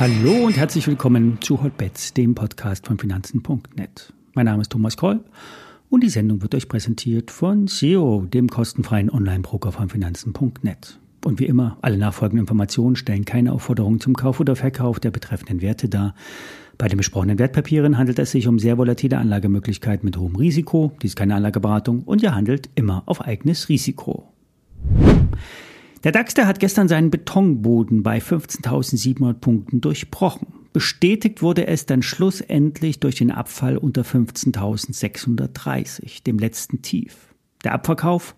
Hallo und herzlich willkommen zu Hotbets, dem Podcast von Finanzen.net. Mein Name ist Thomas Kolb und die Sendung wird euch präsentiert von SEO, dem kostenfreien Online-Broker von Finanzen.net. Und wie immer, alle nachfolgenden Informationen stellen keine Aufforderung zum Kauf oder Verkauf der betreffenden Werte dar. Bei den besprochenen Wertpapieren handelt es sich um sehr volatile Anlagemöglichkeiten mit hohem Risiko. Dies ist keine Anlageberatung und ihr handelt immer auf eigenes Risiko. Der DAX, der hat gestern seinen Betonboden bei 15.700 Punkten durchbrochen. Bestätigt wurde es dann schlussendlich durch den Abfall unter 15.630, dem letzten Tief. Der Abverkauf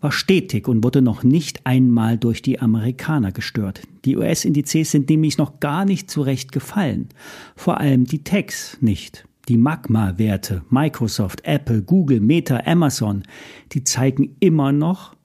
war stetig und wurde noch nicht einmal durch die Amerikaner gestört. Die US-Indizes sind nämlich noch gar nicht zurecht gefallen. Vor allem die Techs nicht. Die Magma-Werte, Microsoft, Apple, Google, Meta, Amazon, die zeigen immer noch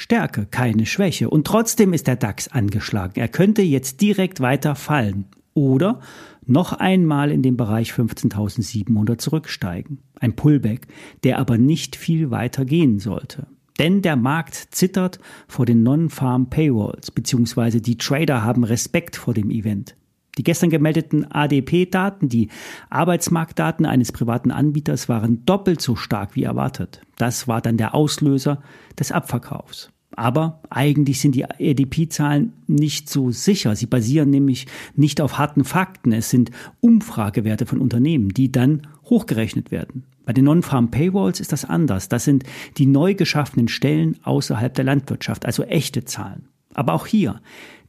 Stärke, keine Schwäche. Und trotzdem ist der DAX angeschlagen. Er könnte jetzt direkt weiter fallen oder noch einmal in den Bereich 15.700 zurücksteigen. Ein Pullback, der aber nicht viel weiter gehen sollte. Denn der Markt zittert vor den Non-Farm Paywalls, beziehungsweise die Trader haben Respekt vor dem Event. Die gestern gemeldeten ADP-Daten, die Arbeitsmarktdaten eines privaten Anbieters, waren doppelt so stark wie erwartet. Das war dann der Auslöser des Abverkaufs. Aber eigentlich sind die ADP-Zahlen nicht so sicher. Sie basieren nämlich nicht auf harten Fakten. Es sind Umfragewerte von Unternehmen, die dann hochgerechnet werden. Bei den Non-Farm Paywalls ist das anders. Das sind die neu geschaffenen Stellen außerhalb der Landwirtschaft, also echte Zahlen. Aber auch hier,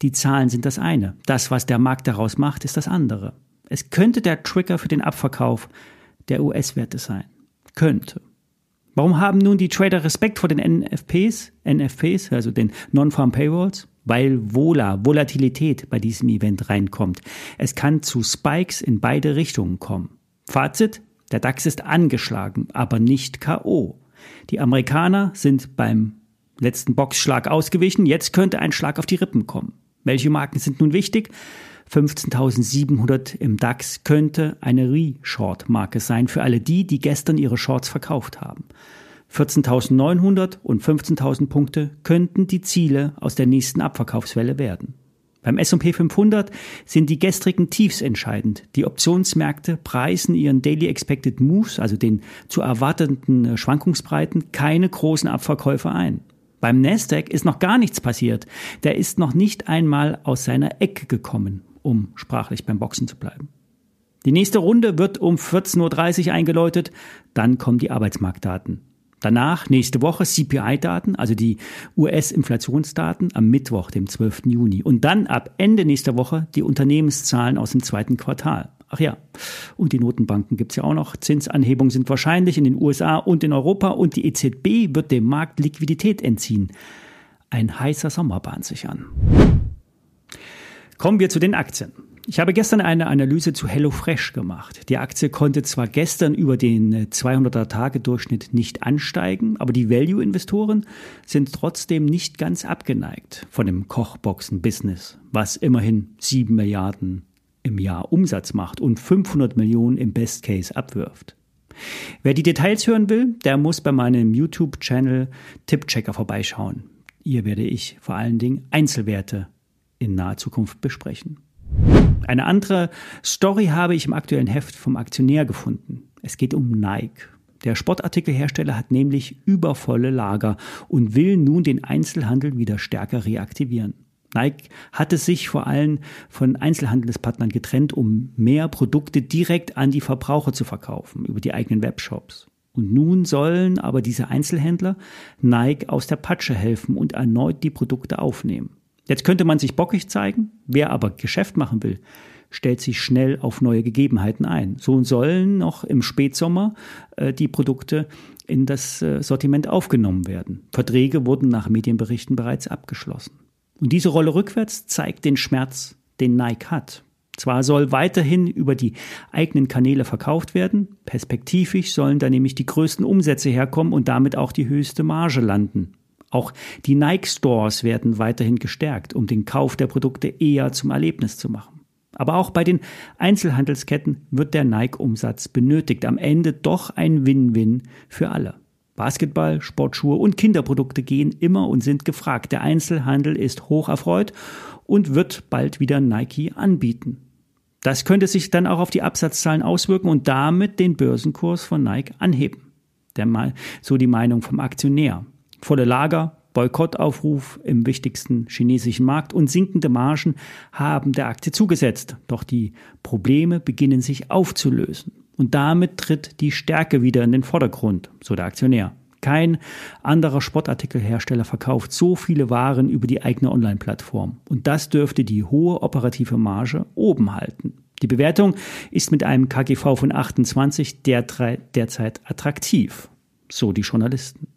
die Zahlen sind das eine. Das, was der Markt daraus macht, ist das andere. Es könnte der Trigger für den Abverkauf der US-Werte sein. Könnte. Warum haben nun die Trader Respekt vor den NFPs, NFPs, also den Non-Farm Paywalls? Weil Vola, Volatilität bei diesem Event reinkommt. Es kann zu Spikes in beide Richtungen kommen. Fazit, der DAX ist angeschlagen, aber nicht KO. Die Amerikaner sind beim letzten Boxschlag ausgewichen. Jetzt könnte ein Schlag auf die Rippen kommen. Welche Marken sind nun wichtig? 15.700 im DAX könnte eine Re-Short-Marke sein für alle die, die gestern ihre Shorts verkauft haben. 14.900 und 15.000 Punkte könnten die Ziele aus der nächsten Abverkaufswelle werden. Beim S&P 500 sind die gestrigen Tiefs entscheidend. Die Optionsmärkte preisen ihren Daily Expected Moves, also den zu erwartenden Schwankungsbreiten, keine großen Abverkäufe ein. Beim Nasdaq ist noch gar nichts passiert. Der ist noch nicht einmal aus seiner Ecke gekommen, um sprachlich beim Boxen zu bleiben. Die nächste Runde wird um 14.30 Uhr eingeläutet, dann kommen die Arbeitsmarktdaten. Danach nächste Woche CPI-Daten, also die US-Inflationsdaten am Mittwoch, dem 12. Juni. Und dann ab Ende nächster Woche die Unternehmenszahlen aus dem zweiten Quartal. Ach ja, und die Notenbanken gibt's ja auch noch. Zinsanhebungen sind wahrscheinlich in den USA und in Europa und die EZB wird dem Markt Liquidität entziehen. Ein heißer Sommer bahnt sich an. Kommen wir zu den Aktien. Ich habe gestern eine Analyse zu HelloFresh gemacht. Die Aktie konnte zwar gestern über den 200er-Tage-Durchschnitt nicht ansteigen, aber die Value-Investoren sind trotzdem nicht ganz abgeneigt von dem Kochboxen-Business, was immerhin 7 Milliarden im Jahr Umsatz macht und 500 Millionen im Best Case abwirft. Wer die Details hören will, der muss bei meinem YouTube-Channel Tippchecker vorbeischauen. Hier werde ich vor allen Dingen Einzelwerte in naher Zukunft besprechen. Eine andere Story habe ich im aktuellen Heft vom Aktionär gefunden. Es geht um Nike. Der Sportartikelhersteller hat nämlich übervolle Lager und will nun den Einzelhandel wieder stärker reaktivieren. Nike hatte sich vor allem von Einzelhandelspartnern getrennt, um mehr Produkte direkt an die Verbraucher zu verkaufen über die eigenen Webshops. Und nun sollen aber diese Einzelhändler Nike aus der Patsche helfen und erneut die Produkte aufnehmen. Jetzt könnte man sich bockig zeigen, wer aber Geschäft machen will, stellt sich schnell auf neue Gegebenheiten ein. So sollen noch im Spätsommer äh, die Produkte in das äh, Sortiment aufgenommen werden. Verträge wurden nach Medienberichten bereits abgeschlossen. Und diese Rolle rückwärts zeigt den Schmerz, den Nike hat. Zwar soll weiterhin über die eigenen Kanäle verkauft werden, perspektivisch sollen da nämlich die größten Umsätze herkommen und damit auch die höchste Marge landen. Auch die Nike Stores werden weiterhin gestärkt, um den Kauf der Produkte eher zum Erlebnis zu machen. Aber auch bei den Einzelhandelsketten wird der Nike-Umsatz benötigt. Am Ende doch ein Win-Win für alle. Basketball, Sportschuhe und Kinderprodukte gehen immer und sind gefragt. Der Einzelhandel ist hoch erfreut und wird bald wieder Nike anbieten. Das könnte sich dann auch auf die Absatzzahlen auswirken und damit den Börsenkurs von Nike anheben. Der, so die Meinung vom Aktionär. Volle Lager, Boykottaufruf im wichtigsten chinesischen Markt und sinkende Margen haben der Aktie zugesetzt. Doch die Probleme beginnen sich aufzulösen. Und damit tritt die Stärke wieder in den Vordergrund, so der Aktionär. Kein anderer Sportartikelhersteller verkauft so viele Waren über die eigene Online-Plattform. Und das dürfte die hohe operative Marge oben halten. Die Bewertung ist mit einem KGV von 28 derzeit attraktiv, so die Journalisten.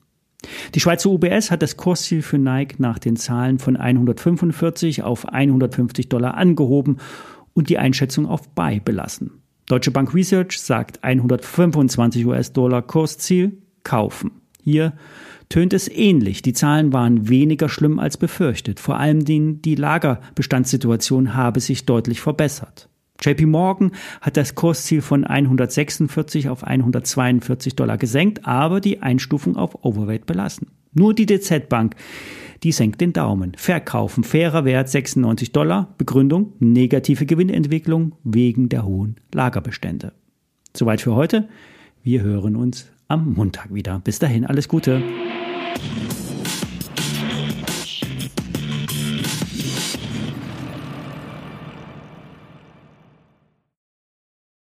Die Schweizer UBS hat das Kursziel für Nike nach den Zahlen von 145 auf 150 Dollar angehoben und die Einschätzung auf Buy belassen. Deutsche Bank Research sagt 125 US-Dollar Kursziel kaufen. Hier tönt es ähnlich. Die Zahlen waren weniger schlimm als befürchtet. Vor allem die, Lagerbestandssituation habe sich deutlich verbessert. JP Morgan hat das Kursziel von 146 auf 142 Dollar gesenkt, aber die Einstufung auf Overweight belassen. Nur die DZ Bank, die senkt den Daumen. Verkaufen, fairer Wert 96 Dollar. Begründung, negative Gewinnentwicklung wegen der hohen Lagerbestände. Soweit für heute. Wir hören uns am Montag wieder. Bis dahin, alles Gute.